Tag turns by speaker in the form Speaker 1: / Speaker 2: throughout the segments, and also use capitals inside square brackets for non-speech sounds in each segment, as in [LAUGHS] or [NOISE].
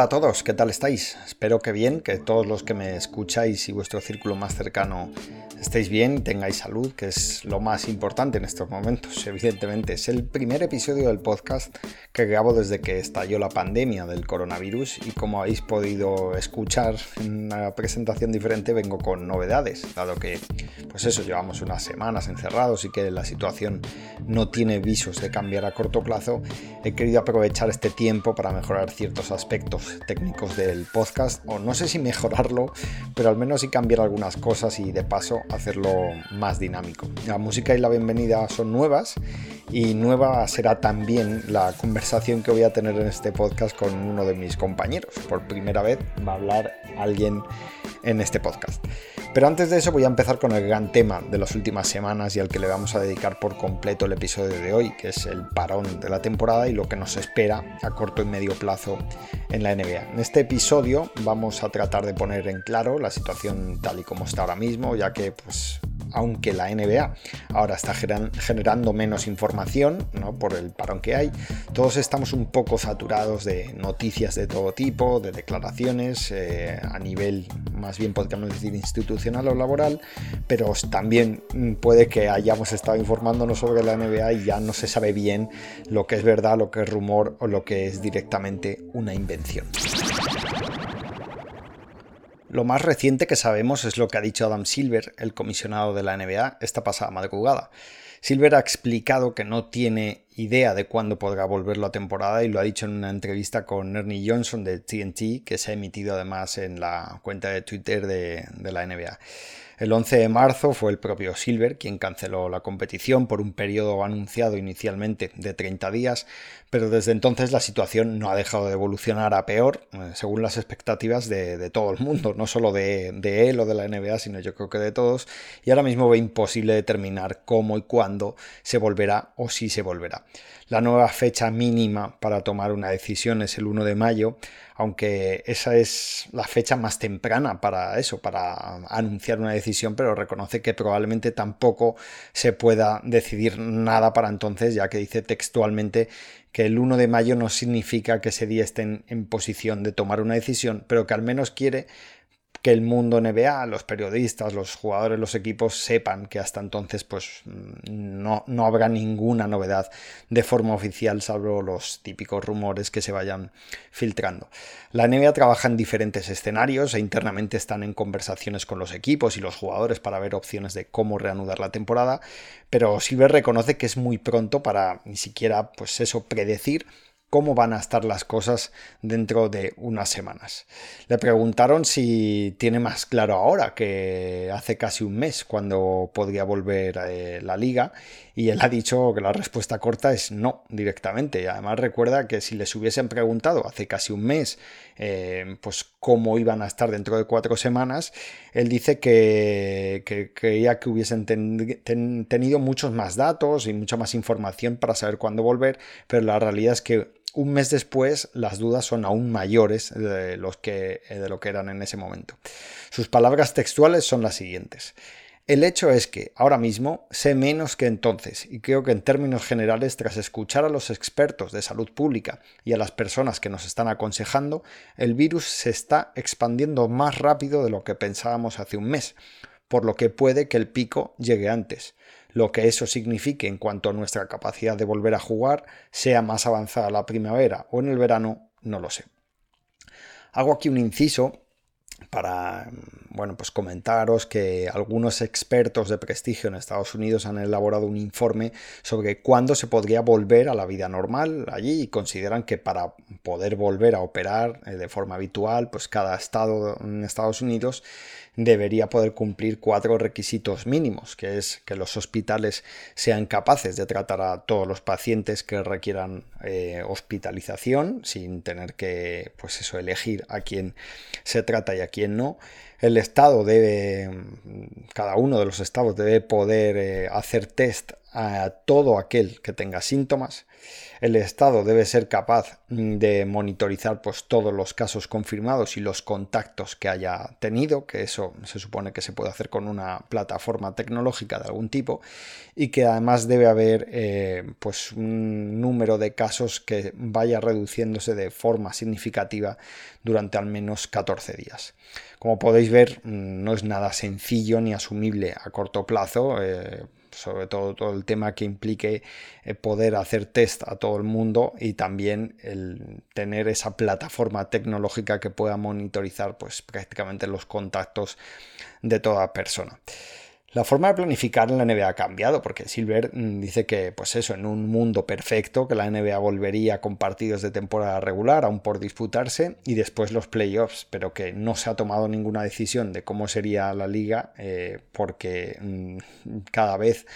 Speaker 1: Hola a todos, ¿qué tal estáis? Espero que bien, que todos los que me escucháis y vuestro círculo más cercano estéis bien tengáis salud, que es lo más importante en estos momentos, [LAUGHS] evidentemente. Es el primer episodio del podcast que grabo desde que estalló la pandemia del coronavirus y como habéis podido escuchar en una presentación diferente vengo con novedades, dado que, pues eso, llevamos unas semanas encerrados y que la situación no tiene visos de cambiar a corto plazo, he querido aprovechar este tiempo para mejorar ciertos aspectos técnicos del podcast, o no sé si mejorarlo, pero al menos sí cambiar algunas cosas y de paso hacerlo más dinámico. La música y la bienvenida son nuevas y nueva será también la conversación que voy a tener en este podcast con uno de mis compañeros. Por primera vez va a hablar alguien en este podcast. Pero antes de eso voy a empezar con el gran tema de las últimas semanas y al que le vamos a dedicar por completo el episodio de hoy, que es el parón de la temporada y lo que nos espera a corto y medio plazo en la NBA. En este episodio vamos a tratar de poner en claro la situación tal y como está ahora mismo, ya que pues aunque la NBA ahora está generando menos información ¿no? por el parón que hay, todos estamos un poco saturados de noticias de todo tipo, de declaraciones eh, a nivel más bien podríamos decir institucional o laboral, pero también puede que hayamos estado informándonos sobre la NBA y ya no se sabe bien lo que es verdad, lo que es rumor o lo que es directamente una invención. Lo más reciente que sabemos es lo que ha dicho Adam Silver, el comisionado de la NBA, esta pasada madrugada. Silver ha explicado que no tiene idea de cuándo podrá volver la temporada y lo ha dicho en una entrevista con Ernie Johnson de TNT, que se ha emitido además en la cuenta de Twitter de, de la NBA. El 11 de marzo fue el propio Silver quien canceló la competición por un periodo anunciado inicialmente de 30 días, pero desde entonces la situación no ha dejado de evolucionar a peor, eh, según las expectativas de, todo el mundo, no solo de, él o de la NBA, sino yo creo que de todos, y ahora mismo ve imposible determinar cómo y cuándo se volverá o si se volverá. La nueva fecha mínima para tomar una decisión es el 1 de mayo, aunque esa es la fecha más temprana para eso, para anunciar una decisión, pero reconoce que probablemente tampoco se pueda decidir nada para entonces, ya que dice textualmente que el 1 de mayo no significa que ese día estén en posición de tomar una decisión, pero que al menos quiere que el mundo NBA, los periodistas, los jugadores, los equipos sepan que hasta entonces pues no, no, habrá ninguna novedad de forma oficial salvo los típicos rumores que se vayan filtrando. La NBA trabaja en diferentes escenarios e internamente están en conversaciones con los equipos y los jugadores para ver opciones de cómo reanudar la temporada, pero Silver reconoce que es muy pronto para ni siquiera pues eso predecir cómo van a estar las cosas dentro de unas semanas. Le preguntaron si tiene más claro ahora que hace casi un mes cuando podría volver eh, la liga y él ha dicho que la respuesta corta es no directamente. Y además recuerda que si les hubiesen preguntado hace casi un mes eh, pues cómo iban a estar dentro de cuatro semanas, él dice que, creía que hubiesen tenido muchos más datos y mucha más información para saber cuándo volver, pero la realidad es que un mes después las dudas son aún mayores de, los que, de lo que eran en ese momento. Sus palabras textuales son las siguientes. El hecho es que ahora mismo sé menos que entonces y creo que en términos generales tras escuchar a los expertos de salud pública y a las personas que nos están aconsejando, el virus se está expandiendo más rápido de lo que pensábamos hace un mes, por lo que puede que el pico llegue antes. Lo que eso signifique en cuanto a nuestra capacidad de volver a jugar, sea más avanzada la primavera o en el verano, no lo sé. Hago aquí un inciso para bueno, pues comentaros que algunos expertos de prestigio en Estados Unidos han elaborado un informe sobre cuándo se podría volver a la vida normal allí y consideran que para poder volver a operar eh, de forma habitual, pues cada estado en Estados Unidos debería poder cumplir cuatro requisitos mínimos, que es que los hospitales sean capaces de tratar a todos los pacientes que requieran eh, hospitalización sin tener que, pues eso, elegir a quién se trata y a quién no. El Estado debe, cada uno de los estados debe poder eh, hacer test a todo aquel que tenga síntomas. El Estado debe ser capaz de monitorizar pues, todos los casos confirmados y los contactos que haya tenido, que eso se supone que se puede hacer con una plataforma tecnológica de algún tipo, y que además debe haber eh, pues, un número de casos que vaya reduciéndose de forma significativa durante al menos 14 días. Como podéis ver, no es nada sencillo ni asumible a corto plazo. Eh, sobre todo todo el tema que implique eh, poder hacer test a todo el mundo y también el tener esa plataforma tecnológica que pueda monitorizar pues prácticamente los contactos de toda persona. La forma de planificar en la NBA ha cambiado porque Silver mm, dice que, pues eso, en un mundo perfecto, que la NBA volvería con partidos de temporada regular, aún por disputarse, y después los playoffs, pero que no se ha tomado ninguna decisión de cómo sería la liga eh, porque mm, cada vez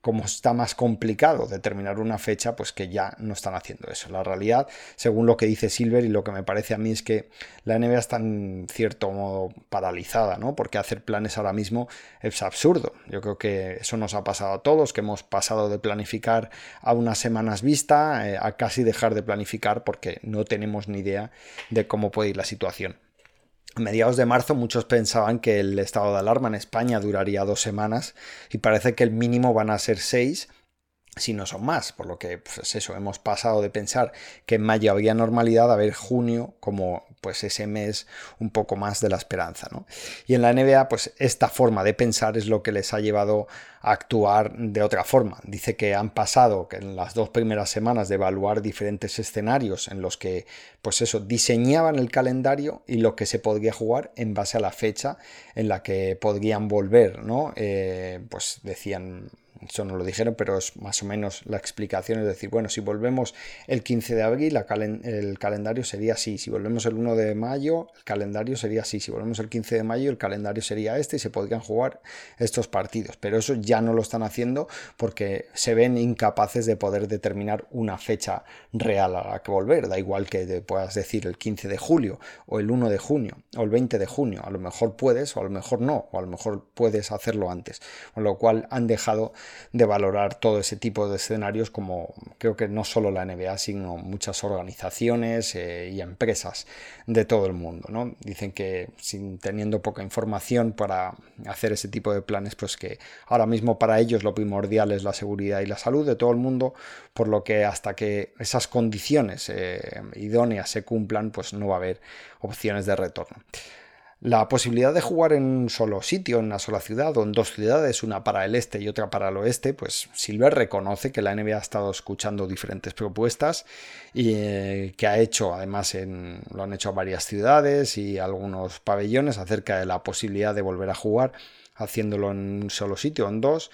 Speaker 1: como está más complicado determinar una fecha, pues que ya no están haciendo eso. La realidad, según lo que dice Silver y lo que me parece a mí es que la NBA está en cierto modo paralizada, ¿no? Porque hacer planes ahora mismo es absurdo. Yo creo que eso nos ha pasado a todos, que hemos pasado de planificar a unas semanas vista eh, a casi dejar de planificar porque no tenemos ni idea de cómo puede ir la situación. A mediados de marzo muchos pensaban que el estado de alarma en España duraría dos semanas y parece que el mínimo van a ser seis si no son más, por lo que pues eso, hemos pasado de pensar que en mayo había normalidad a ver junio como pues ese mes un poco más de la esperanza. ¿no? Y en la NBA, pues esta forma de pensar es lo que les ha llevado a actuar de otra forma. Dice que han pasado que en las dos primeras semanas de evaluar diferentes escenarios en los que, pues eso, diseñaban el calendario y lo que se podría jugar en base a la fecha en la que podrían volver, ¿no? Eh, pues decían eso no lo dijeron, pero es más o menos la explicación. Es decir, bueno, si volvemos el 15 de abril, el calendario sería así. Si volvemos el 1 de mayo, el calendario sería así. Si volvemos el 15 de mayo, el calendario sería este y se podrían jugar estos partidos. Pero eso ya no lo están haciendo porque se ven incapaces de poder determinar una fecha real a la que volver. Da igual que puedas decir el 15 de julio o el 1 de junio o el 20 de junio. A lo mejor puedes o a lo mejor no. O a lo mejor puedes hacerlo antes. Con lo cual han dejado de valorar todo ese tipo de escenarios como creo que no solo la NBA, sino muchas organizaciones eh, y empresas de todo el mundo. ¿no? Dicen que sin teniendo poca información para hacer ese tipo de planes, pues que ahora mismo para ellos lo primordial es la seguridad y la salud de todo el mundo, por lo que hasta que esas condiciones eh, idóneas se cumplan, pues no va a haber opciones de retorno. La posibilidad de jugar en un solo sitio, en una sola ciudad o en dos ciudades, una para el este y otra para el oeste, pues Silver reconoce que la NBA ha estado escuchando diferentes propuestas y eh, que ha hecho, además en, lo han hecho a varias ciudades y algunos pabellones acerca de la posibilidad de volver a jugar haciéndolo en un solo sitio o en dos,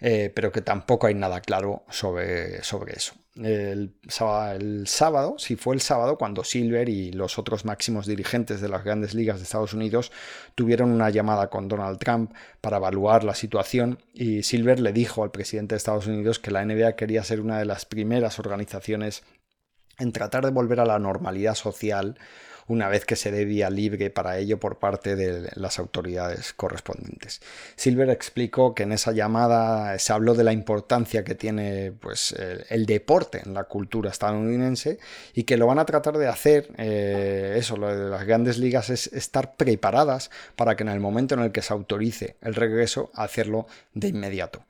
Speaker 1: eh, pero que tampoco hay nada claro sobre, sobre eso. El, sábado, si fue el sábado, cuando Silver y los otros máximos dirigentes de las grandes ligas de Estados Unidos tuvieron una llamada con Donald Trump para evaluar la situación y Silver le dijo al presidente de Estados Unidos que la NBA quería ser una de las primeras organizaciones en tratar de volver a la normalidad social una vez que se dé vía libre para ello por parte de las autoridades correspondientes. Silver explicó que en esa llamada se habló de la importancia que tiene pues, el, deporte en la cultura estadounidense y que lo van a tratar de hacer, eh, eso, lo de las grandes ligas es estar preparadas para que en el momento en el que se autorice el regreso, hacerlo de inmediato.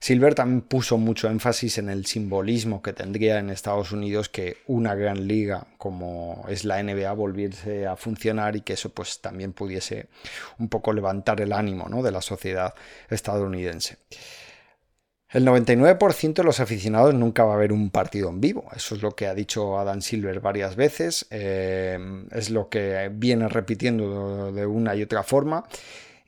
Speaker 1: Silver también puso mucho énfasis en el simbolismo que tendría en Estados Unidos que una gran liga como es la NBA volviese a funcionar y que eso pues también pudiese un poco levantar el ánimo ¿no? de la sociedad estadounidense. El 99% de los aficionados nunca va a ver un partido en vivo. Eso es lo que ha dicho Adam Silver varias veces. Eh, es lo que viene repitiendo de una y otra forma.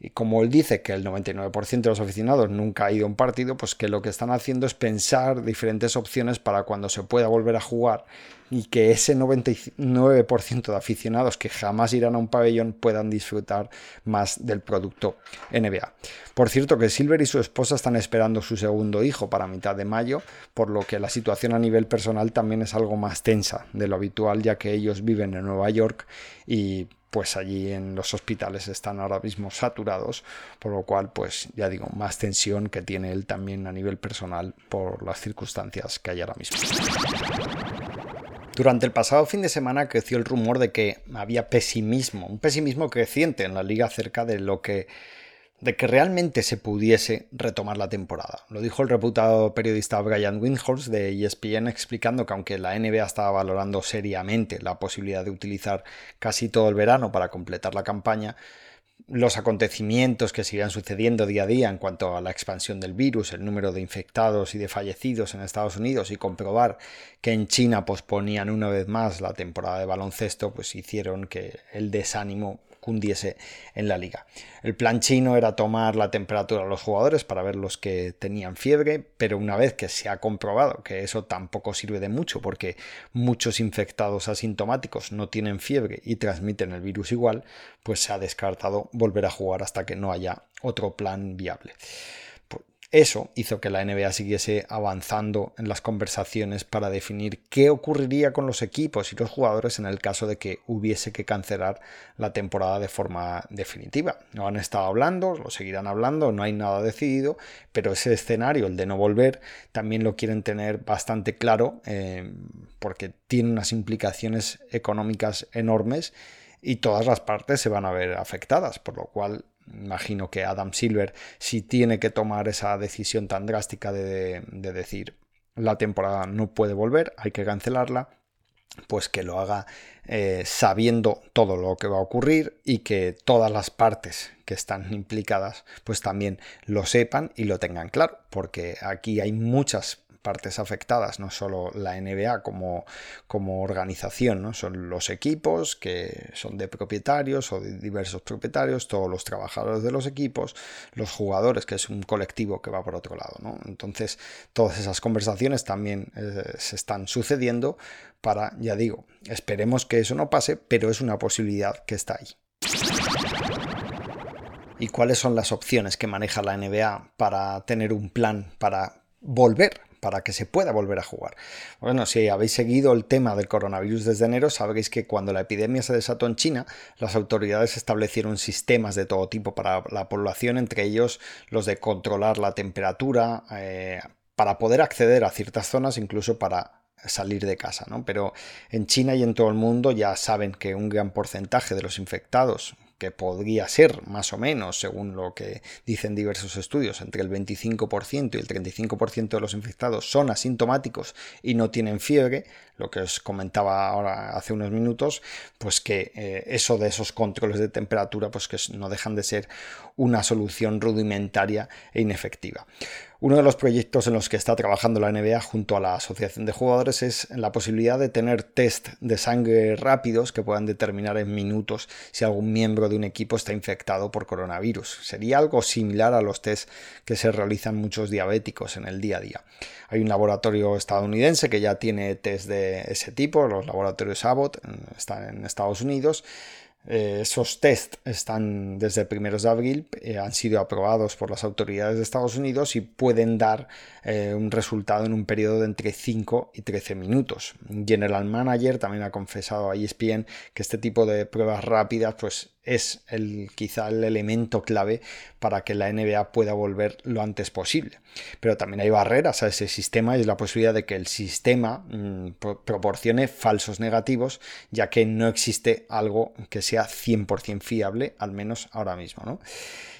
Speaker 1: Y como él dice que el 99% de los aficionados nunca ha ido a un partido, pues que lo que están haciendo es pensar diferentes opciones para cuando se pueda volver a jugar y que ese 99% de aficionados que jamás irán a un pabellón puedan disfrutar más del producto NBA. Por cierto que Silver y su esposa están esperando su segundo hijo para mitad de mayo, por lo que la situación a nivel personal también es algo más tensa de lo habitual ya que ellos viven en Nueva York y pues allí en los hospitales están ahora mismo saturados, por lo cual, pues ya digo, más tensión que tiene él también a nivel personal por las circunstancias que hay ahora mismo. Durante el pasado fin de semana creció el rumor de que había pesimismo, un pesimismo creciente en la liga acerca de lo que de que realmente se pudiese retomar la temporada. Lo dijo el reputado periodista Brian Windhorst de ESPN explicando que aunque la NBA estaba valorando seriamente la posibilidad de utilizar casi todo el verano para completar la campaña, los acontecimientos que seguían sucediendo día a día en cuanto a la expansión del virus, el número de infectados y de fallecidos en Estados Unidos y comprobar que en China posponían una vez más la temporada de baloncesto, pues hicieron que el desánimo cundiese en la liga. El plan chino era tomar la temperatura a los jugadores para ver los que tenían fiebre, pero una vez que se ha comprobado que eso tampoco sirve de mucho porque muchos infectados asintomáticos no tienen fiebre y transmiten el virus igual, pues se ha descartado volver a jugar hasta que no haya otro plan viable. Eso hizo que la NBA siguiese avanzando en las conversaciones para definir qué ocurriría con los equipos y los jugadores en el caso de que hubiese que cancelar la temporada de forma definitiva. No han estado hablando, lo seguirán hablando, no hay nada decidido, pero ese escenario, el de no volver, también lo quieren tener bastante claro eh, porque tiene unas implicaciones económicas enormes y todas las partes se van a ver afectadas, por lo cual imagino que Adam Silver, si tiene que tomar esa decisión tan drástica de, decir la temporada no puede volver, hay que cancelarla, pues que lo haga eh, sabiendo todo lo que va a ocurrir y que todas las partes que están implicadas pues también lo sepan y lo tengan claro, porque aquí hay muchas partes afectadas, no solo la NBA como, como organización, ¿no? son los equipos que son de propietarios o de diversos propietarios, todos los trabajadores de los equipos, los jugadores, que es un colectivo que va por otro lado. ¿no? Entonces, todas esas conversaciones también eh, se están sucediendo para, ya digo, esperemos que eso no pase, pero es una posibilidad que está ahí. ¿Y cuáles son las opciones que maneja la NBA para tener un plan para volver para que se pueda volver a jugar. Bueno, si habéis seguido el tema del coronavirus desde enero, sabréis que cuando la epidemia se desató en China, las autoridades establecieron sistemas de todo tipo para la población, entre ellos los de controlar la temperatura, eh, para poder acceder a ciertas zonas, incluso para salir de casa, ¿no? Pero en China y en todo el mundo ya saben que un gran porcentaje de los infectados, que podría ser más o menos, según lo que dicen diversos estudios, entre el 25% y el 35% de los infectados son asintomáticos y no tienen fiebre, lo que os comentaba ahora hace unos minutos, pues que eh, eso de esos controles de temperatura, pues que no dejan de ser una solución rudimentaria e inefectiva. Uno de los proyectos en los que está trabajando la NBA junto a la Asociación de Jugadores es la posibilidad de tener test de sangre rápidos que puedan determinar en minutos si algún miembro de un equipo está infectado por coronavirus. Sería algo similar a los test que se realizan muchos diabéticos en el día a día. Hay un laboratorio estadounidense que ya tiene test de ese tipo, los laboratorios Abbott, están en Estados Unidos eh, esos test están desde primeros de abril, eh, han sido aprobados por las autoridades de Estados Unidos y pueden dar eh, un resultado en un periodo de entre 5 y 13 minutos. General Manager también ha confesado a ESPN que este tipo de pruebas rápidas pues, es el, quizá el elemento clave para que la NBA pueda volver lo antes posible. Pero también hay barreras a ese sistema y es la posibilidad de que el sistema mm, proporcione falsos negativos, ya que no existe algo que sea 100% fiable, al menos ahora mismo. ¿no?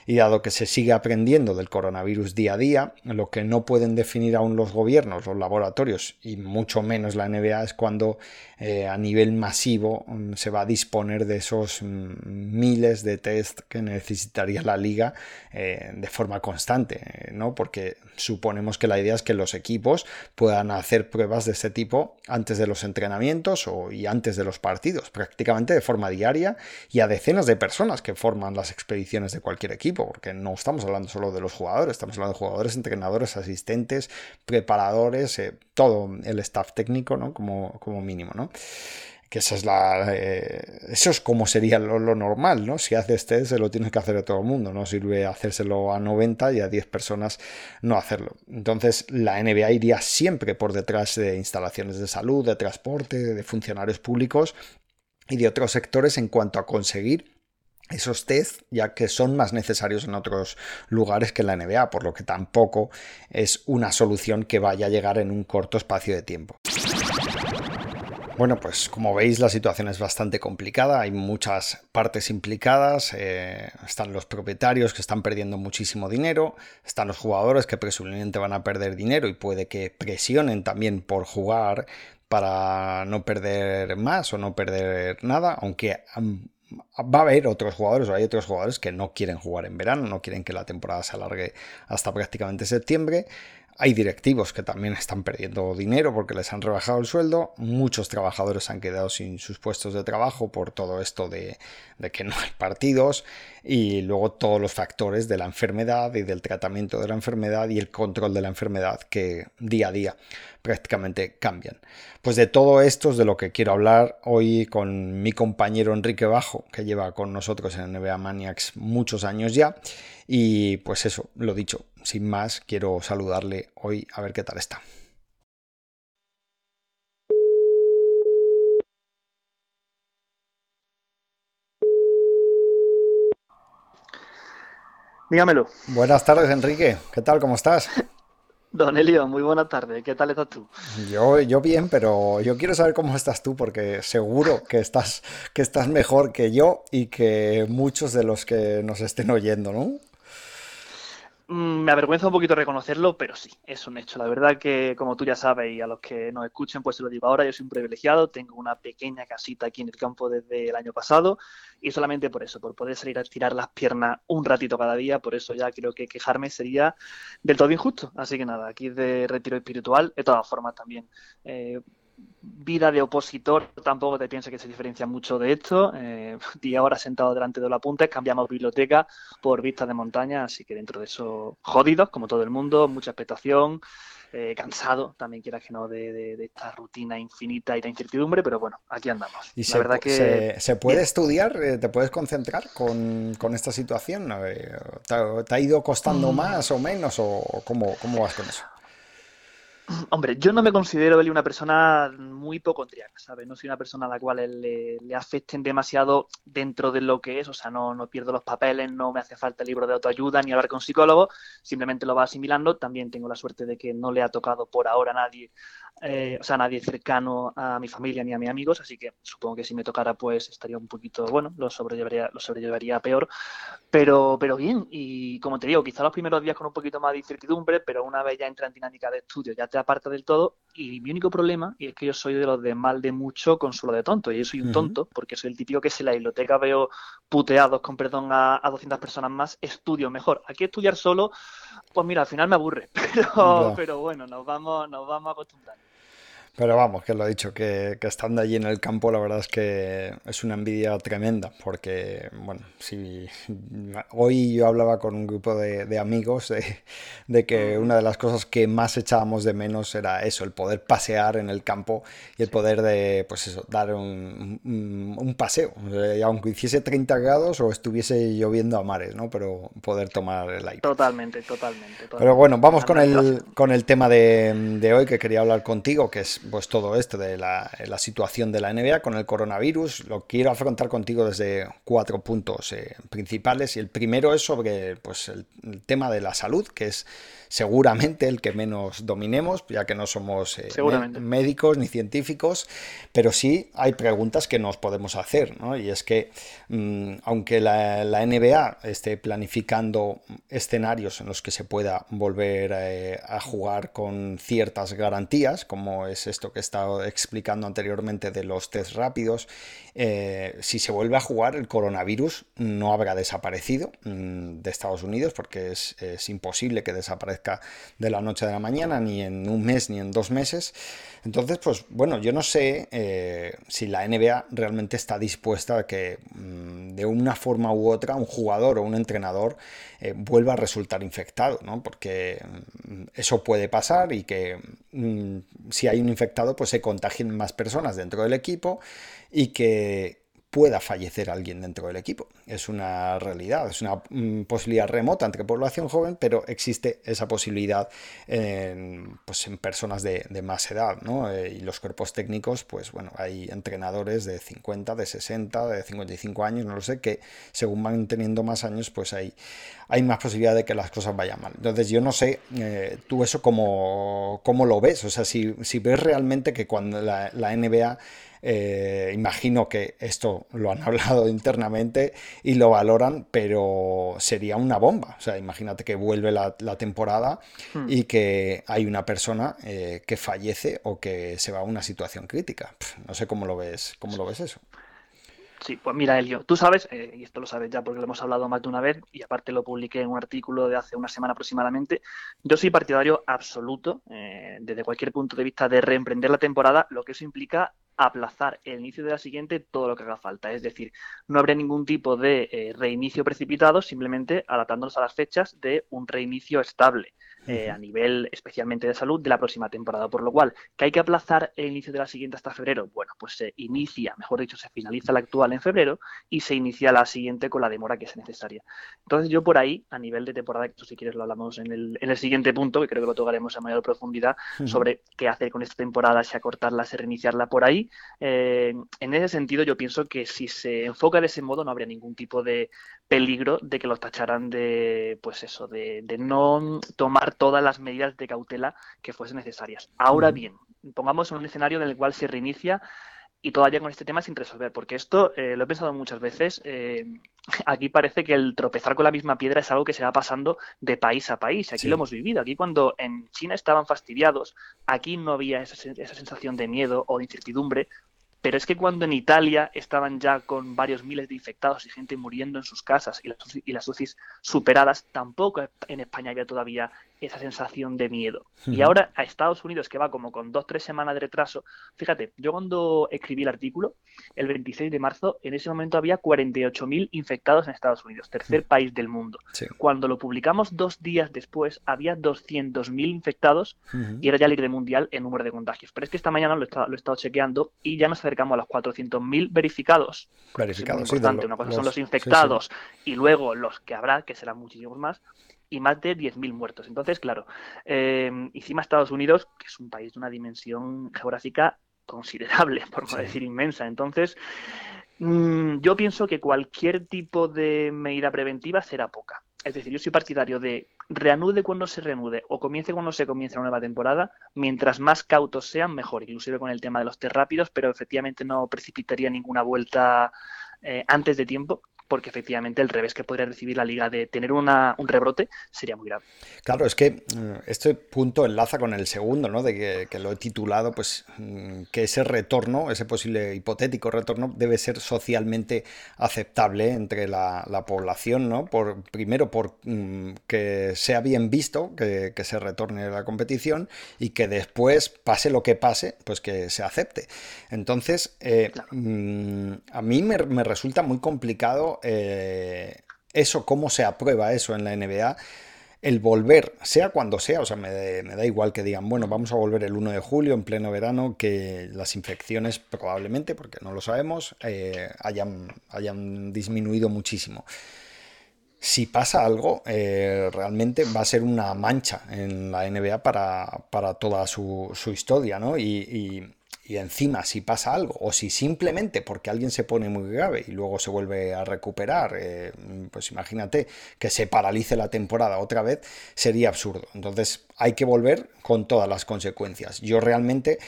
Speaker 1: Y dado que se sigue aprendiendo del coronavirus día a día, lo que no pueden definir aún los gobiernos, los laboratorios y mucho menos la NBA es cuando eh, a nivel masivo mm, se va a disponer de esos mm, miles de test que necesitaría la liga eh, de forma constante, ¿no? Porque suponemos que la idea es que los equipos puedan hacer pruebas de este tipo antes de los entrenamientos o, y antes de los partidos, prácticamente de forma diaria y a decenas de personas que forman las expediciones de cualquier equipo, porque no estamos hablando solo de los jugadores, estamos hablando de jugadores, entrenadores, asistentes, preparadores, eh, todo el staff técnico, ¿no? Como, como mínimo, ¿no? que esa es la eh, eso es como sería lo, normal, ¿no? Si haces test se lo tienes que hacer a todo el mundo, no sirve hacérselo a 90 y a 10 personas no hacerlo. Entonces la NBA iría siempre por detrás de instalaciones de salud, de transporte, de funcionarios públicos y de otros sectores en cuanto a conseguir esos test, ya que son más necesarios en otros lugares que en la NBA, por lo que tampoco es una solución que vaya a llegar en un corto espacio de tiempo. Bueno, pues como veis la situación es bastante complicada, hay muchas partes implicadas, eh, están los propietarios que están perdiendo muchísimo dinero, están los jugadores que presumiblemente van a perder dinero y puede que presionen también por jugar para no perder más o no perder nada, aunque va a haber otros jugadores o hay otros jugadores que no quieren jugar en verano, no quieren que la temporada se alargue hasta prácticamente septiembre. Hay directivos que también están perdiendo dinero porque les han rebajado el sueldo. Muchos trabajadores han quedado sin sus puestos de trabajo por todo esto de, que no hay partidos. Y luego todos los factores de la enfermedad y del tratamiento de la enfermedad y el control de la enfermedad que día a día prácticamente cambian. Pues de todo esto es de lo que quiero hablar hoy con mi compañero Enrique Bajo, que lleva con nosotros en NBA Maniacs muchos años ya. Y pues eso, lo dicho, sin más, quiero saludarle hoy a ver qué tal está.
Speaker 2: Dígamelo.
Speaker 1: Buenas tardes, Enrique. ¿Qué tal? ¿Cómo estás? [LAUGHS]
Speaker 2: Don Elio, muy buena tarde. ¿Qué tal estás tú?
Speaker 1: Yo, yo bien, pero yo quiero saber cómo estás tú, porque seguro que estás, que estás mejor que yo y que muchos de los que nos estén oyendo, ¿no?
Speaker 2: Mm, me avergüenza un poquito reconocerlo, pero sí, es un hecho. La verdad que, como tú ya sabes y a los que nos escuchen, pues se lo digo ahora, yo soy un privilegiado, tengo una pequeña casita aquí en el campo desde el año pasado y solamente por eso, por poder salir a tirar las piernas un ratito cada día, por eso ya creo que quejarme sería del todo injusto. Así que nada, aquí de retiro espiritual, de todas formas también. Eh, vida de opositor tampoco te pienses que se diferencia mucho de esto. Eh, [LAUGHS] y ahora sentado delante de los apuntes, cambiamos biblioteca por vistas de montaña, así que dentro de eso, jodidos, como todo el mundo, mucha expectación, eh, cansado, también quieras que no, de, esta rutina infinita y la incertidumbre, pero bueno, aquí andamos.
Speaker 1: ¿Y la se, verdad que... se, puede estudiar? Eh, ¿Te puedes concentrar con, esta situación? ¿Te, ha ido costando mm. más o menos? ¿O cómo, cómo vas con eso? [LAUGHS]
Speaker 2: Hombre, yo no me considero él una persona muy hipocondriaca, ¿sabes? No soy una persona a la cual le, afecten demasiado dentro de lo que es, o sea, no, no pierdo los papeles, no me hace falta el libro de autoayuda ni hablar con psicólogo, simplemente lo va asimilando. También tengo la suerte de que no le ha tocado por ahora a nadie eh, o sea, nadie cercano a mi familia ni a mis amigos, así que supongo que si me tocara, pues estaría un poquito, bueno, lo sobrellevaría, lo sobrellevaría peor, pero, pero bien, y como te digo, quizá los primeros días con un poquito más de incertidumbre, pero una vez ya entra en dinámica de estudio, ya te aparta del todo, y mi único problema es que yo soy de los de mal de mucho, consuelo de tonto, y yo soy un tonto, porque soy el típico que si la biblioteca veo puteados, con perdón, a, a 200 personas más, estudio mejor. Aquí estudiar solo, pues mira, al final me aburre, [LAUGHS] pero, pero bueno, nos vamos, nos vamos acostumbrando.
Speaker 1: Pero vamos, que lo he dicho, que, estando allí en el campo, la verdad es que es una envidia tremenda, porque, bueno, si [LAUGHS] hoy yo hablaba con un grupo de, amigos de, que una de las cosas que más echábamos de menos era eso, el poder pasear en el campo y el poder de, pues eso, dar un, un, paseo, aunque hiciese 30 grados o estuviese lloviendo a mares, ¿no? Pero poder tomar el aire.
Speaker 2: Totalmente, totalmente.
Speaker 1: Pero bueno, vamos con el, con el tema de, de hoy que quería hablar contigo, que es pues todo esto de la, situación de la NBA con el coronavirus. Lo quiero afrontar contigo desde cuatro puntos eh, principales. Y el primero es sobre pues, el, tema de la salud, que es seguramente el que menos dominemos, ya que no somos eh, médicos ni científicos, pero sí hay preguntas que nos podemos hacer, ¿no? Y es que mm, aunque la, NBA esté planificando escenarios en los que se pueda volver eh, a jugar con ciertas garantías, como es esto que he estado explicando anteriormente de los test rápidos, eh, si se vuelve a jugar el coronavirus no habrá desaparecido mm, de Estados Unidos porque es, es imposible que desaparezca de la noche a la mañana, ni en un mes, ni en dos meses. Entonces, pues bueno, yo no sé eh, si la NBA realmente está dispuesta a que mm, de una forma u otra un jugador o un entrenador eh, vuelva a resultar infectado, ¿no? Porque mm, eso puede pasar y que mm, si hay un infectado, pues se contagien más personas dentro del equipo y que pueda fallecer alguien dentro del equipo. Es una realidad, es una mm, posibilidad remota entre población joven, pero existe esa posibilidad en, pues en personas de, más edad, ¿no? Eh, y los cuerpos técnicos, pues bueno, hay entrenadores de 50, de 60, de 55 años, no lo sé, que según van teniendo más años, pues hay, hay más posibilidad de que las cosas vayan mal. Entonces yo no sé, eh, tú eso cómo, cómo, lo ves, o sea, si, si ves realmente que cuando la, la NBA eh, imagino que esto lo han [LAUGHS] hablado internamente y lo valoran, pero sería una bomba. O sea, imagínate que vuelve la, temporada hmm. y que hay una persona eh, que fallece o que se va a una situación crítica. no sé cómo lo ves, cómo lo ves eso.
Speaker 2: Sí, pues mira, Elio, tú sabes, eh, y esto lo sabes ya porque lo hemos hablado más de una vez, y aparte lo publiqué en un artículo de hace una semana aproximadamente, yo soy partidario absoluto, desde cualquier punto de vista, de reemprender la temporada, lo que eso implica aplazar el inicio de la siguiente todo lo que haga falta. Es decir, no habría ningún tipo de eh, reinicio precipitado, simplemente adaptándonos a las fechas de un reinicio estable. Eh, a nivel especialmente de salud de la próxima temporada. Por lo cual, que hay que aplazar el inicio de la siguiente hasta febrero. Bueno, pues se inicia, mejor dicho, se finaliza la actual en febrero y se inicia la siguiente con la demora que sea necesaria. Entonces, yo por ahí, a nivel de temporada, que si quieres lo hablamos en el, en el siguiente punto, que creo que lo tocaremos a mayor profundidad, sobre qué hacer con esta temporada, si acortarla, si reiniciarla por ahí. Eh, en ese sentido, yo pienso que si se enfoca de ese modo, no habría ningún tipo de peligro de que los tacharan de, pues eso, de, de no tomar todas las medidas de cautela que fuesen necesarias. Ahora bien, pongamos un escenario en el cual se reinicia y todavía con este tema sin resolver, porque esto eh, lo he pensado muchas veces. Eh, aquí parece que el tropezar con la misma piedra es algo que se va pasando de país a país. Aquí lo hemos vivido. Aquí cuando en China estaban fastidiados, aquí no había esa, esa sensación de miedo o de incertidumbre pero es que cuando en Italia estaban ya con varios miles de infectados y gente muriendo en sus casas y las, y las superadas, tampoco en España había todavía esa sensación de miedo. Y ahora a Estados Unidos, que va como con dos, tres semanas de retraso, fíjate, yo cuando escribí el artículo, el 26 de marzo, en ese momento había 48.000 infectados en Estados Unidos, tercer país del mundo. Cuando lo publicamos dos días después, había 200.000 infectados y era ya libre mundial en número de contagios. Pero es que esta mañana lo he estado, lo he estado chequeando y ya nos acercamos a los 400.000 verificados. Verificados, es importante. Una cosa son los infectados y luego los que habrá, que serán muchísimos más, y más de 10.000 muertos. Entonces, claro, eh, encima Estados Unidos, que es un país de una dimensión geográfica considerable, por no decir inmensa. Entonces, mm, yo pienso que cualquier tipo de medida preventiva será poca. Es decir, yo soy partidario de reanude cuando se reanude o comience cuando se comience una nueva temporada, mientras más cautos sean, mejor, inclusive con el tema de los test rápidos, pero efectivamente no precipitaría ninguna vuelta eh, antes de tiempo, porque efectivamente el revés que podría recibir la liga de tener una, un rebrote sería muy grave.
Speaker 1: Claro, es que eh, este punto enlaza con el segundo, ¿no? De que, lo he titulado, pues mm, que ese retorno, ese posible hipotético retorno, debe ser socialmente aceptable entre la, población, ¿no? Por, primero, por mm, que sea bien visto que, se retorne la competición y que después, pase lo que pase, pues que se acepte. Entonces, eh, mm, a mí me, me resulta muy complicado eh, eso, cómo se aprueba eso en la NBA, el volver, sea cuando sea, o sea, me, da igual que digan, bueno, vamos a volver el 1 de julio en pleno verano, que las infecciones probablemente, porque no lo sabemos, eh, hayan, hayan disminuido muchísimo si pasa algo, eh, realmente va a ser una mancha en la NBA para, toda su, historia, ¿no? y encima si pasa algo o si simplemente porque alguien se pone muy grave y luego se vuelve a recuperar, eh, pues imagínate que se paralice la temporada otra vez, sería absurdo. Entonces hay que volver con todas las consecuencias. Yo realmente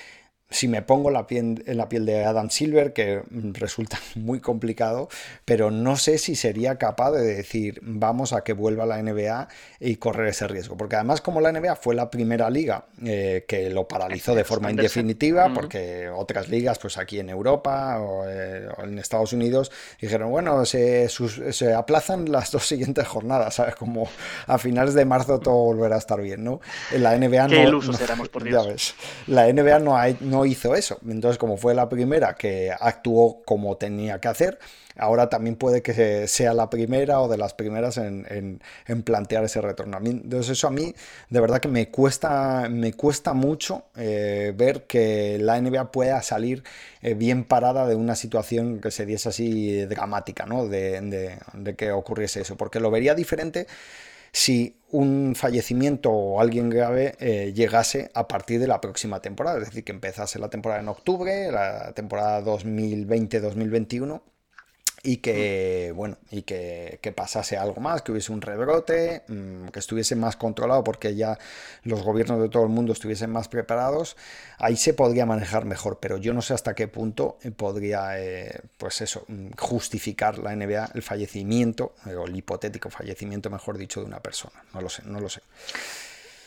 Speaker 1: si me pongo la piel, en la piel de Adam Silver, que resulta [LAUGHS] muy complicado, pero no sé si sería capaz de decir vamos a que vuelva la NBA y correr ese riesgo. Porque además como la NBA fue la primera liga eh, que lo paralizó de forma indefinitiva, porque otras ligas, pues aquí en Europa eh, o, en Estados Unidos, dijeron, bueno, se, se, aplazan las dos [LAUGHS] siguientes jornadas, ¿sabes? Como a finales de marzo todo volverá a estar bien, ¿no? En la NBA
Speaker 2: Qué no... por Dios.
Speaker 1: La NBA no, hay, no hizo eso. Entonces, como fue la primera que actuó como tenía que hacer, ahora también puede que sea la primera o de las primeras en, plantear ese retorno. entonces, eso a mí de verdad que me cuesta, me cuesta mucho eh, ver que la NBA pueda salir eh, bien parada de una situación que se diese así dramática, ¿no? De, de que ocurriese eso, porque lo vería diferente si un fallecimiento o alguien grave eh, llegase a partir de la próxima temporada, es decir, que empezase la temporada en octubre, la temporada 2020-2021 y que bueno y que, pasase algo más que hubiese un rebrote mm, que estuviese más controlado porque ya los gobiernos de todo el mundo estuviesen más preparados ahí se podría manejar mejor pero yo no sé hasta qué punto eh, podría eh, pues eso mm, justificar la NBA el fallecimiento eh, o el hipotético fallecimiento mejor dicho de una persona. No lo sé no lo sé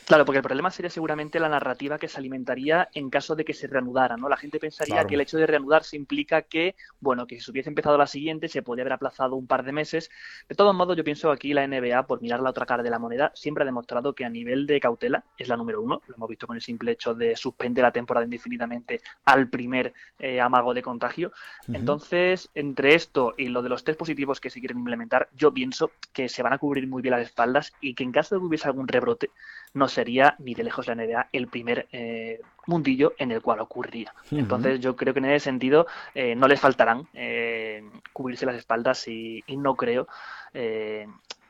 Speaker 2: Claro, porque el problema sería seguramente la narrativa que se alimentaría en caso de que se reanudara, ¿no? La gente pensaría que el hecho de reanudarse implica que, bueno, que si se hubiese empezado la siguiente se podría haber aplazado un par de meses. De todos modos, yo pienso que aquí la NBA, por mirar la otra cara de la moneda, siempre ha demostrado que a nivel de cautela es la número uno. Lo hemos visto con el simple hecho de suspender la temporada indefinidamente al primer eh, amago de contagio. Entonces, entre esto y lo de los test positivos que se quieren implementar, yo pienso que se van a cubrir muy bien las espaldas y que en caso de que hubiese algún rebrote, no sería ni de lejos la NBA el primer eh, mundillo en el cual ocurría. Entonces yo creo que en ese sentido eh, no les faltarán eh, cubrirse las espaldas y, y no creo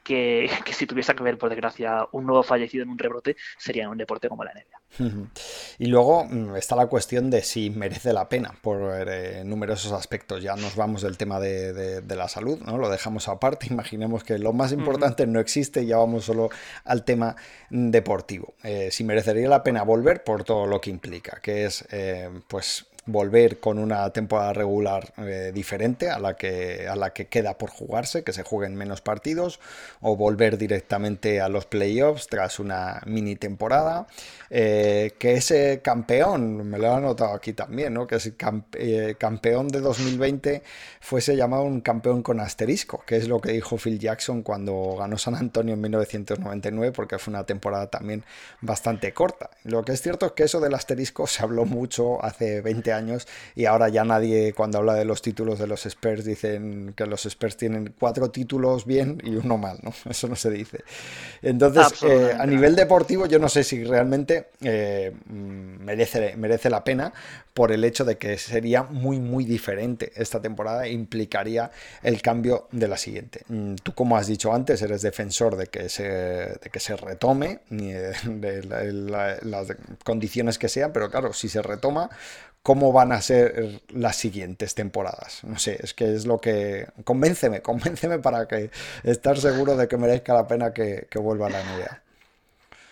Speaker 2: [LAUGHS] que, si tuviese que ver, por desgracia, un nuevo fallecido en un rebrote, sería un deporte como la NBA. [LAUGHS]
Speaker 1: Y luego mm, está la cuestión de si merece la pena por eh, numerosos aspectos. Ya nos vamos del tema de, la salud, ¿no? Lo dejamos aparte. [LAUGHS] Imaginemos que lo más importante no existe y ya vamos solo al tema deportivo. Eh, si merecería la pena volver por todo lo que implica, que es eh, pues volver con una temporada regular eh, diferente a la, que, a la que queda por jugarse, que se jueguen menos partidos, o volver directamente a los playoffs tras una mini temporada. Eh, que ese campeón, me lo he anotado aquí también, ¿no? que ese eh, campeón de 2020 fuese llamado un campeón con asterisco, que es lo que dijo Phil Jackson cuando ganó San Antonio en 1999, porque fue una temporada también bastante corta. Lo que es cierto es que eso del asterisco se habló mucho hace 20 años y ahora ya nadie cuando habla de los títulos de los Spurs dicen que los Spurs tienen cuatro títulos bien y uno mal, ¿no? [LAUGHS] Eso no se dice. Entonces, eh, a nivel deportivo yo no sé si realmente eh, merece, merece la pena por el hecho de que sería muy muy diferente esta temporada e implicaría el cambio de la siguiente. Mm, tú como has dicho antes eres defensor de que se, de que se retome de, las condiciones que sean, pero claro, si se retoma, cómo van a ser las siguientes temporadas. No sé, es que es lo que... Convénceme, convénceme para que estar seguro de que merezca la pena que, que vuelva a la NBA.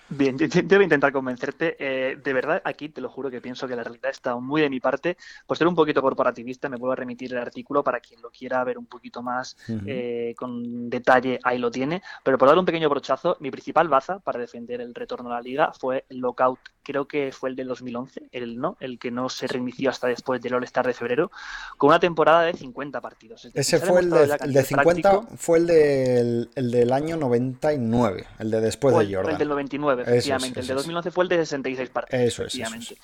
Speaker 2: Bien, yo, voy a intentar convencerte. Eh, de verdad, aquí te lo juro que pienso que la realidad está muy de mi parte. Por ser un poquito corporativista, me vuelvo a remitir el artículo para quien lo quiera ver un poquito más eh, con detalle, ahí lo tiene. Pero por dar un pequeño brochazo, mi principal baza para defender el retorno a la liga fue el lockout, creo que fue el del 2011, el no, el que no se reinició hasta después del All-Star de febrero, con una temporada de 50 partidos.
Speaker 1: Ese fue el de, 50, fue el, el del año 99, el de después de Jordan.
Speaker 2: El del 99 efectivamente. el de 2011 fue el de 66 partidos.
Speaker 1: Eso es. Efectivamente.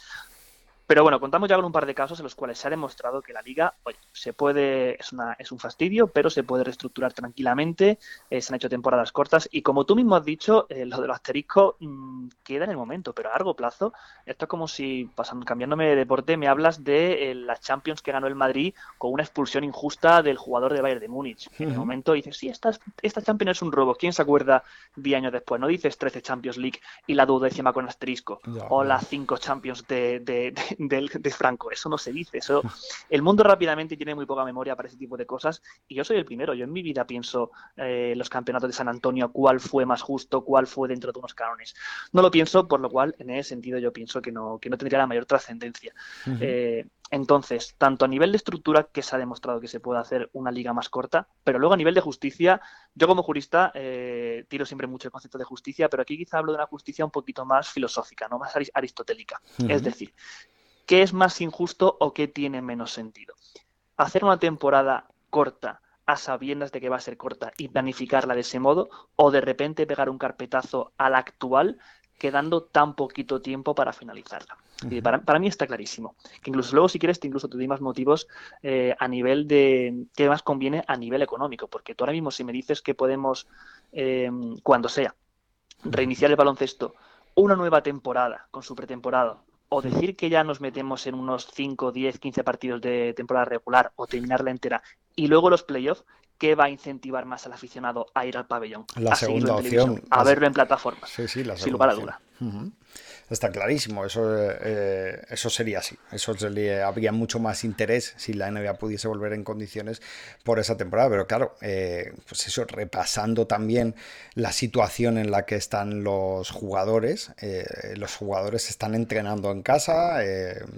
Speaker 2: Pero bueno, contamos ya con un par de casos en los cuales se ha demostrado que la liga, oye, se puede, es, una, es un fastidio, pero se puede reestructurar tranquilamente, eh, se han hecho temporadas cortas y como tú mismo has dicho, eh, lo de los asteriscos mm, queda en el momento, pero a largo plazo, esto es como si, pasando, cambiándome de deporte, me hablas de eh, las Champions que ganó el Madrid con una expulsión injusta del jugador de Bayern de Múnich. En el momento dices, sí, esta, esta Champions es un robo, ¿quién se acuerda 10 años después? No dices 13 Champions League y la duodécima con asterisco, o las 5 Champions de de Franco. Eso no se dice. Eso, [LAUGHS] el mundo rápidamente tiene muy poca memoria para ese tipo de cosas. Y yo soy el primero. Yo en mi vida pienso eh, los campeonatos de San Antonio, cuál fue más justo, cuál fue dentro de unos cánones. No lo pienso, por lo cual, en ese sentido, yo pienso que no, que no tendría la mayor trascendencia. Eh, entonces, tanto a nivel de estructura, que se ha demostrado que se puede hacer una liga más corta, pero luego a nivel de justicia, yo como jurista eh, tiro siempre mucho el concepto de justicia, pero aquí quizá hablo de una justicia un poquito más filosófica, no más aristotélica. Es decir, ¿Qué es más injusto o qué tiene menos sentido? Hacer una temporada corta a sabiendas de que va a ser corta y planificarla de ese modo, o de repente pegar un carpetazo a la actual quedando tan poquito tiempo para finalizarla. para, mí está clarísimo. Que incluso luego, si quieres, te incluso te doy más motivos eh, a nivel de qué más conviene a nivel económico. Porque tú ahora mismo, si me dices que podemos, eh, cuando sea, reiniciar el baloncesto una nueva temporada con su pretemporada o decir que ya nos metemos en unos 5, 10, 15 partidos de temporada regular o terminarla entera y luego los playoffs, ¿qué va a incentivar más al aficionado a ir al pabellón?
Speaker 1: La segunda opción.
Speaker 2: A verlo en plataformas.
Speaker 1: Sí, sí, la
Speaker 2: sin lugar a duda.
Speaker 1: Está clarísimo, eso, eh, eso sería así. Eso sería, habría mucho más interés si la NBA pudiese volver en condiciones por esa temporada. Pero claro, eh, pues eso, repasando también la situación en la que están los jugadores. Eh, los jugadores están entrenando en casa.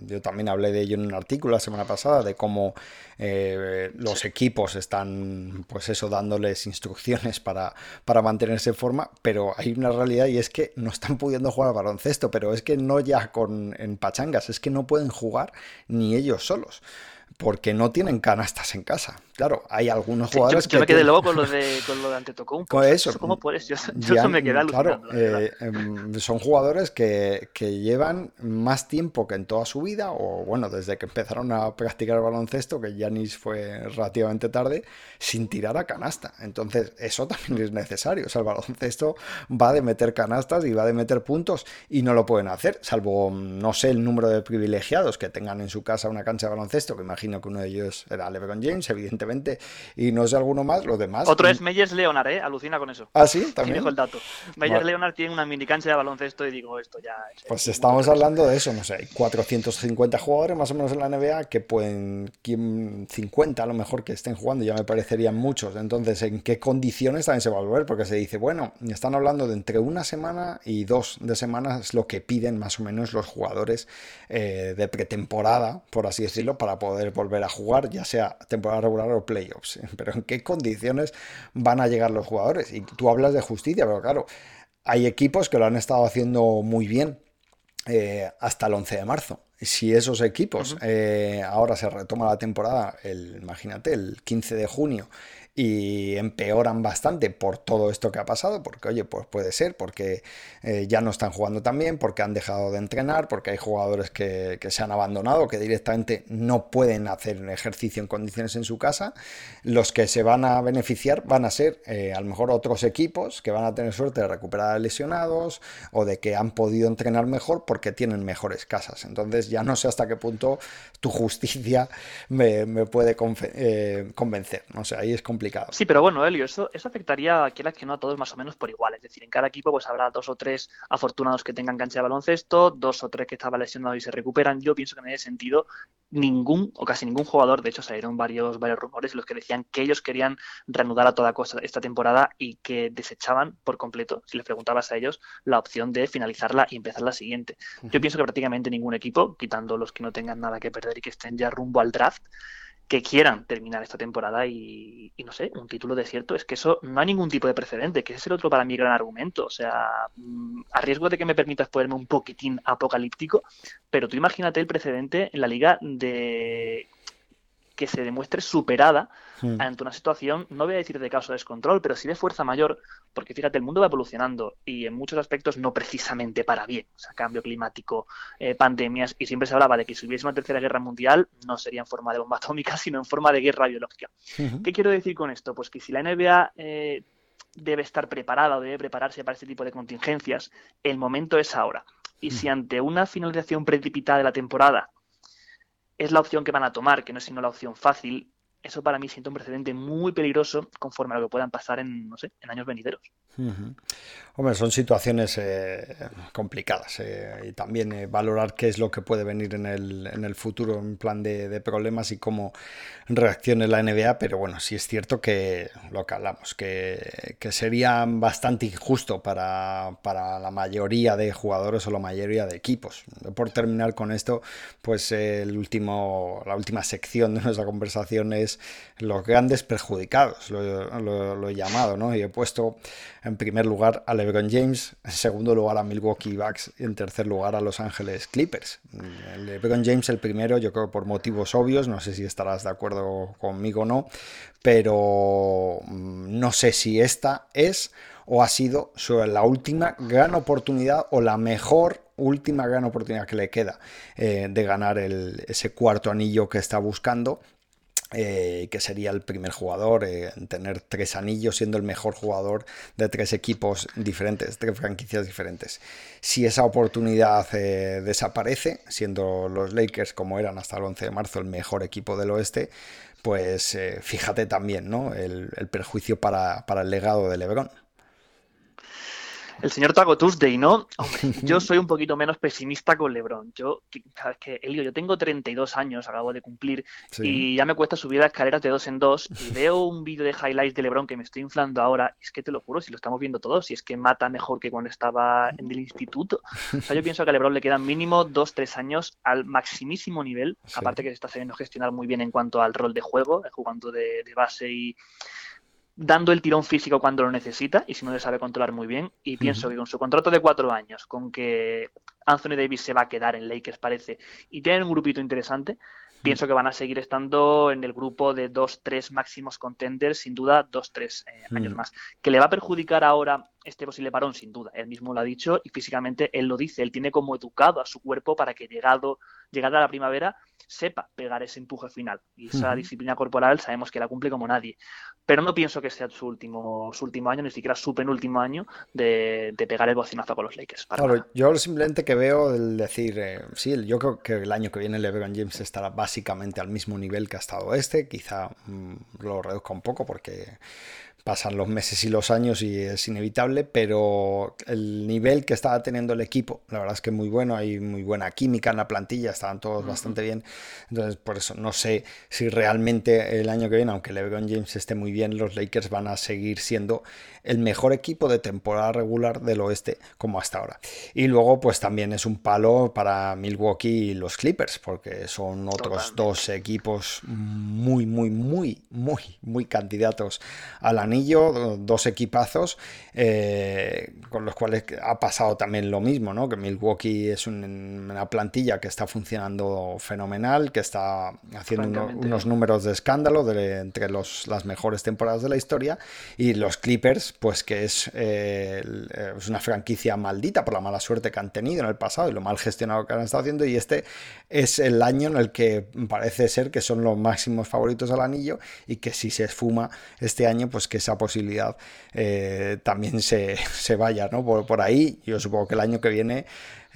Speaker 1: yo también hablé de ello en un artículo la semana pasada, de cómo los equipos están, pues eso, dándoles instrucciones para, para mantenerse en forma. Pero hay una realidad y es que no están pudiendo jugar al baloncesto. Pero es que no ya con, en pachangas, es que no pueden jugar ni ellos solos porque no tienen canastas en casa. Claro, hay algunos jugadores
Speaker 2: que. Yo me quedé luego [LAUGHS] con lo de, con lo de Antetokounmpo. Con eso. ¿Cómo puedes? [LAUGHS] Yo, yo me quedé
Speaker 1: Claro, eh, em, son jugadores que, que, llevan más tiempo que en toda su vida, o bueno, desde que empezaron a practicar baloncesto, que Yanis fue relativamente tarde, sin tirar a canasta. Entonces, eso también es necesario. O sea, el baloncesto va de meter canastas y va de meter puntos y no lo pueden hacer, salvo, no sé, el número de privilegiados que tengan en su casa una cancha de baloncesto, que imagino que uno de ellos era LeBron James, evidentemente, y no sé alguno más, los demás.
Speaker 2: Otro es Meyers Leonard, ¿eh? Alucina con eso.
Speaker 1: Ah, sí, también.
Speaker 2: dejo el dato. Meyers Leonard tiene una mini cancha de baloncesto y digo, esto ya.
Speaker 1: pues estamos hablando de eso, no sé, hay 450 jugadores más o menos en la NBA que pueden, 50 a lo mejor que estén jugando, ya me parecerían muchos. Entonces, ¿en qué condiciones también se va a volver? Porque se dice, bueno, están hablando de entre una semana y dos de semanas lo que piden más o menos los jugadores eh, de pretemporada, por así decirlo, para poder volver a jugar, ya sea temporada regular playoffs. [LAUGHS] Pero en qué condiciones van a llegar los jugadores. Y tú hablas de justicia, pero claro, hay equipos que lo han estado haciendo muy bien eh, hasta el 11 de marzo. Si esos equipos eh, ahora se retoma la temporada, el, imagínate, el 15 de junio, y empeoran bastante por todo esto que ha pasado, porque oye, pues puede ser, porque eh, ya no están jugando tan bien, porque han dejado de entrenar, porque hay jugadores que, se han abandonado, que directamente no pueden hacer un ejercicio en condiciones en su casa, los que se van a beneficiar van a ser eh, a lo mejor otros equipos que van a tener suerte de recuperar lesionados o de que han podido entrenar mejor porque tienen mejores casas. Entonces ya no sé hasta qué punto tu justicia [LAUGHS] me, puede eh, convencer. No sé, ahí es complicado
Speaker 2: Sí, pero bueno, Elio, eso, eso afectaría a que no a todos más o menos por igual. Es decir, en cada equipo pues habrá dos o tres afortunados que tengan cancha de baloncesto, dos o tres que estaban lesionados y se recuperan. Yo pienso que en ese sentido ningún o casi ningún jugador, de hecho salieron varios, varios rumores en los que decían que ellos querían reanudar a toda cosa esta temporada y que desechaban por completo, si les preguntabas a ellos, la opción de finalizarla y empezar la siguiente. Yo pienso que prácticamente ningún equipo, quitando los que no tengan nada que perder y que estén ya rumbo al draft, que quieran terminar esta temporada y, no sé, un título desierto, es que eso no hay ningún tipo de precedente, que ese es el otro para mí gran argumento. O sea, mm, a riesgo de que me permitas ponerme un poquitín apocalíptico, pero tú imagínate el precedente en la liga de que se demuestre superada ante una situación, no voy a decir de caso de descontrol, pero sí de fuerza mayor, porque fíjate, el mundo va evolucionando y en muchos aspectos no precisamente para bien, o sea, cambio climático, eh, pandemias, y siempre se hablaba de que si hubiese una tercera guerra mundial no sería en forma de bomba atómica, [LAUGHS] sino en forma de guerra biológica. ¿Qué quiero decir con esto? Pues que si la NBA... Eh, debe estar preparada o debe prepararse para este tipo de contingencias, el momento es ahora. Y si ante una finalización precipitada de la temporada es la opción que van a tomar, que no es sino la opción fácil, eso para mí siente un precedente muy peligroso conforme a lo que puedan pasar en, no sé, en años venideros.
Speaker 1: Hombre, son situaciones eh, complicadas eh, y también eh, valorar qué es lo que puede venir en el, en el futuro en plan de, problemas y cómo reaccione la NBA, pero bueno, sí es cierto que lo que hablamos, que, que sería bastante injusto para, para, la mayoría de jugadores o la mayoría de equipos. Por terminar con esto, pues el último, la última sección de nuestra conversación es los grandes perjudicados, lo, lo he llamado, ¿no? Y he puesto en primer lugar a LeBron James, en segundo lugar a Milwaukee Bucks. Y en tercer lugar a Los Ángeles Clippers. LeBron James el primero, yo creo por motivos obvios, no sé si estarás de acuerdo conmigo o no, pero mm, no sé si esta es o ha sido la última gran oportunidad o la mejor última gran oportunidad que le queda eh, de ganar ese cuarto anillo que está buscando eh, que sería el primer jugador eh, en tener tres anillos, siendo el mejor jugador de tres equipos diferentes, tres franquicias diferentes. Si esa oportunidad eh, desaparece, siendo los Lakers como eran hasta el 11 de marzo el mejor equipo del oeste, pues fíjate también ¿no? el, perjuicio para, para el legado de Lebron.
Speaker 2: El señor Taco Tuesday, ¿no? [LAUGHS] yo soy un poquito menos pesimista con LeBron. Yo, sabes que, Elio, yo tengo 32 años, acabo de cumplir, y ya me cuesta subir las escaleras de dos en dos. Y [LAUGHS] veo un vídeo de highlights de LeBron que me estoy inflando ahora. Y es que te lo juro, si lo estamos viendo todos, si es que mata mejor que cuando estaba en el instituto. O sea, yo pienso que a LeBron le quedan mínimo dos, tres años al maximísimo nivel. Aparte que se está sabiendo gestionar muy bien en cuanto al rol de juego, jugando de base y dando el tirón físico cuando lo necesita y si no le sabe controlar muy bien. Y pienso que con su contrato de cuatro años, con que Anthony Davis se va a quedar en Lakers, parece, y tienen un grupito interesante, pienso que van a seguir estando en el grupo de dos, tres máximos contenders, sin duda, dos, tres eh, años más. Que le va a perjudicar ahora este posible parón, sin duda. Él mismo lo ha dicho y físicamente él lo dice. Él tiene como educado a su cuerpo para que llegado, llegada a la primavera sepa pegar ese empuje final. Y esa disciplina corporal sabemos que la cumple como nadie. Pero no pienso que sea su último, su último año, ni siquiera su penúltimo año de, pegar el bocinazo con los Lakers.
Speaker 1: Claro, yo simplemente que veo el decir, eh, sí, yo creo que el año que viene LeBron James estará básicamente al mismo nivel que ha estado este, quizá mm, lo reduzca un poco porque pasan los meses y los años y es inevitable, pero el nivel que estaba teniendo el equipo, la verdad es que muy bueno, hay muy buena química en la plantilla, estaban todos bastante bien, entonces por eso no sé si realmente el año que viene, aunque LeBron James esté muy bien, los Lakers van a seguir siendo el mejor equipo de temporada regular del oeste como hasta ahora. Y luego pues también es un palo para Milwaukee y los Clippers, porque son otros dos equipos muy, muy, muy, muy, muy candidatos a la anillo, dos equipazos, eh, con los cuales ha pasado también lo mismo, ¿no? Que Milwaukee es una plantilla que está funcionando fenomenal, que está haciendo unos números de escándalo de, entre los, las mejores temporadas de la historia, y los Clippers, pues que es, eh, es una franquicia maldita por la mala suerte que han tenido en el pasado y lo mal gestionado que han estado haciendo, y este es el año en el que parece ser que son los máximos favoritos al anillo y que si se esfuma este año, pues que esa posibilidad eh, también se, vaya ¿no? por, por ahí. Yo supongo que el año que viene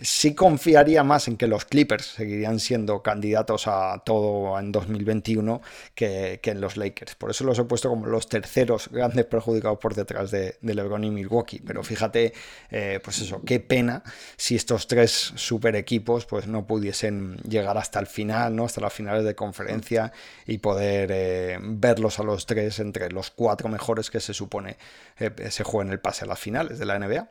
Speaker 1: Sí confiaría más en que los Clippers seguirían siendo candidatos a todo en 2021 que, en los Lakers. Por eso los he puesto como los terceros grandes perjudicados por detrás de, LeBron y Milwaukee. Pero fíjate, eh, pues eso, qué pena si estos tres super equipos pues no pudiesen llegar hasta el final, ¿no? hasta las finales de conferencia y poder eh, verlos a los tres entre los cuatro mejores que se supone eh, se jueguen el pase a las finales de la NBA.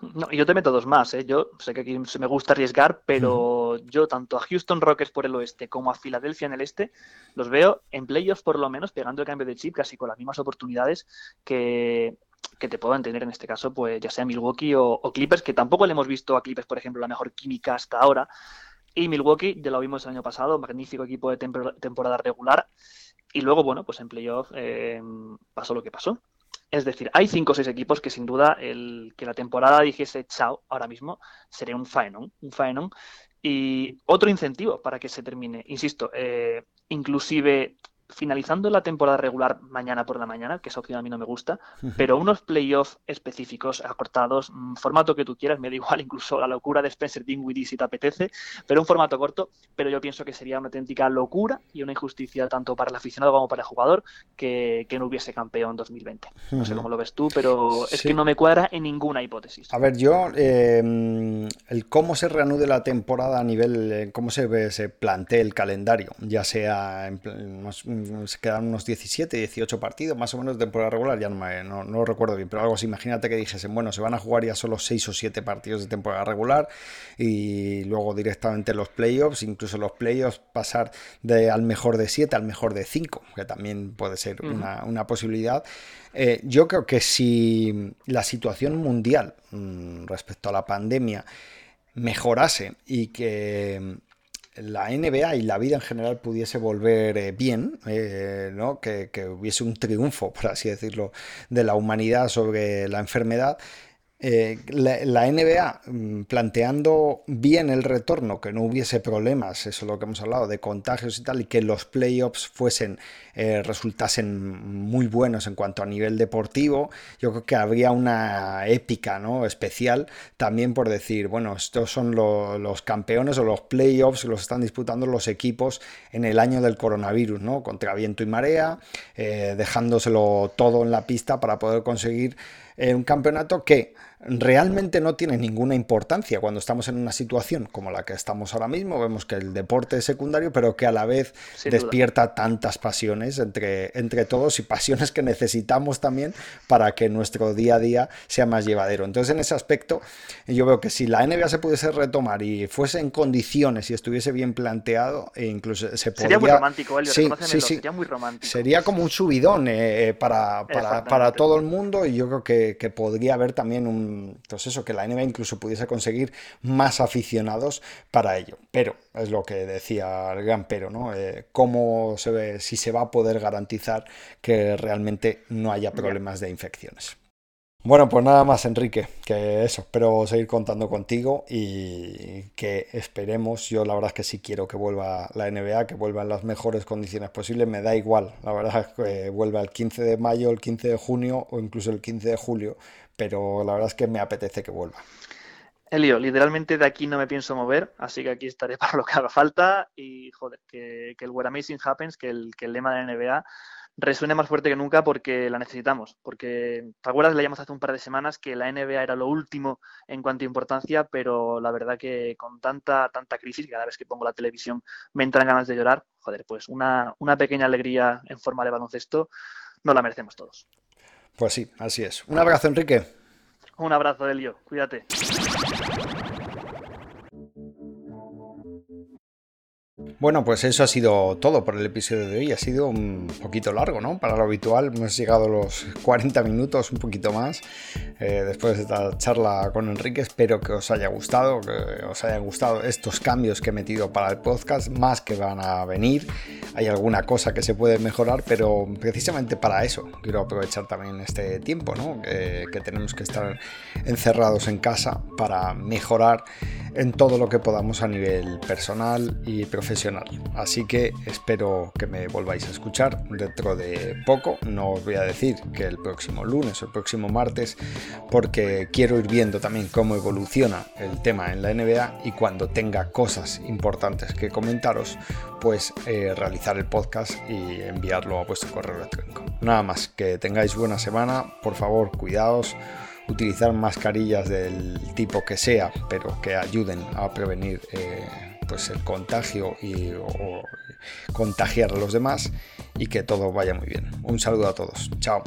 Speaker 2: No, y yo te meto dos más, ¿eh? Yo sé que aquí me gusta arriesgar, pero yo tanto a Houston Rockets por el oeste como a Filadelfia en el este los veo en playoffs por lo menos pegando el cambio de chip casi con las mismas oportunidades que, te puedan tener en este caso, pues ya sea Milwaukee o, Clippers, que tampoco le hemos visto a Clippers, por ejemplo, la mejor química hasta ahora. Y Milwaukee, ya lo vimos el año pasado, magnífico equipo de temporada regular. Y luego, bueno, pues en playoff eh, pasó lo que pasó. Es decir, hay cinco o seis equipos que sin duda el que la temporada dijese chao ahora mismo sería un faenón, un faenón y otro incentivo para que se termine. Insisto, eh, inclusive finalizando la temporada regular mañana por la mañana, que esa opción a mí no me gusta, pero unos playoffs específicos, acortados, mm, formato que tú quieras, me da igual [LAUGHS] incluso la locura de Spencer Dinwiddie si te apetece, pero un formato corto, pero yo pienso que sería una auténtica locura y una injusticia tanto para el aficionado como para el jugador que, no hubiese campeón 2020. No sé cómo lo ves tú, pero es que no me cuadra en ninguna hipótesis.
Speaker 1: A ver, yo, em, el cómo se reanude la temporada a nivel, eh, cómo se, se plantea el calendario, ya sea en, mm, se quedan unos 17, 18 partidos más o menos de temporada regular, ya no, no, lo recuerdo bien, pero algo así, imagínate que dijesen, bueno, se van a jugar ya solo 6 o 7 partidos de temporada regular y luego directamente los playoffs, incluso los playoffs pasar de al mejor de 7 al mejor de 5, que también puede ser una, una, posibilidad. Eh, yo creo que si la situación mundial mm, respecto a la pandemia mejorase y que la NBA y la vida en general pudiese volver eh, bien, eh, ¿no? que, que, hubiese un triunfo, por así decirlo, de la humanidad sobre la enfermedad, eh, la, NBA mm, planteando bien el retorno, que no hubiese problemas, eso es lo que hemos hablado, de contagios y tal, y que los playoffs fuesen, eh, resultasen muy buenos en cuanto a nivel deportivo, yo creo que habría una épica ¿no? especial también por decir, bueno, estos son los campeones o los playoffs, los están disputando los equipos en el año del coronavirus, ¿no? contra viento y marea, eh, dejándoselo todo en la pista para poder conseguir un campeonato que realmente no tiene ninguna importancia cuando estamos en una situación como la que estamos ahora mismo. Vemos que el deporte es secundario, pero que a la vez despierta tantas pasiones entre, entre todos y pasiones que necesitamos también para que nuestro día a día sea más llevadero. Entonces, en ese aspecto, yo veo que si la NBA se pudiese retomar y fuese en condiciones y estuviese bien planteado, e incluso se podría...
Speaker 2: Sería muy romántico, Elio, sí, sí, sí. sería muy romántico.
Speaker 1: Sería como un subidón eh, eh, para, para, para, todo el mundo y yo creo que, que podría haber también un pues eso, que la NBA incluso pudiese conseguir más aficionados para ello. Pero es lo que decía el gran pero, ¿no? Eh, ¿Cómo se ve, si se va a poder garantizar que realmente no haya problemas de infecciones? Bueno, pues nada más, Enrique, que eso, espero seguir contando contigo y que esperemos, yo la verdad es que sí quiero que vuelva la NBA, que vuelva en las mejores condiciones posibles, me da igual, la verdad es que vuelva el 15 de mayo, el 15 de junio o incluso el 15 de julio, pero la verdad es que me apetece que vuelva.
Speaker 2: Elio, literalmente de aquí no me pienso mover, así que aquí estaré [LAUGHS] para lo que haga falta y joder, que, el What Amazing Happens, que el, que el lema de la NBA resuene más fuerte que nunca porque la necesitamos. Porque, ¿te acuerdas? Leíamos hace un par de semanas que la NBA era lo último en cuanto a importancia, pero la verdad que con tanta, tanta crisis, cada vez que pongo la televisión me entran ganas de llorar, joder, pues una, una pequeña alegría en forma de baloncesto no la merecemos todos.
Speaker 1: Pues sí, así es. Un abrazo, Enrique.
Speaker 2: Un abrazo, Elio. Cuídate.
Speaker 1: Bueno, pues eso ha sido todo por el episodio de hoy. Ha sido un poquito largo, ¿no? Para lo habitual, hemos llegado a los 40 minutos, un poquito más, eh, después de esta charla con Enrique. Espero que os haya gustado, que os hayan gustado estos cambios que he metido para el podcast, más que van a venir. Hay alguna cosa que se puede mejorar, pero precisamente para eso quiero aprovechar también este tiempo, ¿no? que tenemos que estar encerrados en casa para mejorar en todo lo que podamos a nivel personal y Así que espero que me volváis a escuchar dentro de poco. No os voy a decir que el próximo lunes o el próximo martes, porque quiero ir viendo también cómo evoluciona el tema en la NBA y cuando tenga cosas importantes que comentaros, pues eh, realizar el podcast y enviarlo a vuestro correo electrónico. Nada más, que tengáis buena semana, por favor, cuidaos utilizar mascarillas del tipo que sea, pero que ayuden a prevenir eh, pues el contagio y contagiar a los demás y que todo vaya muy bien. Un saludo a todos. Chao.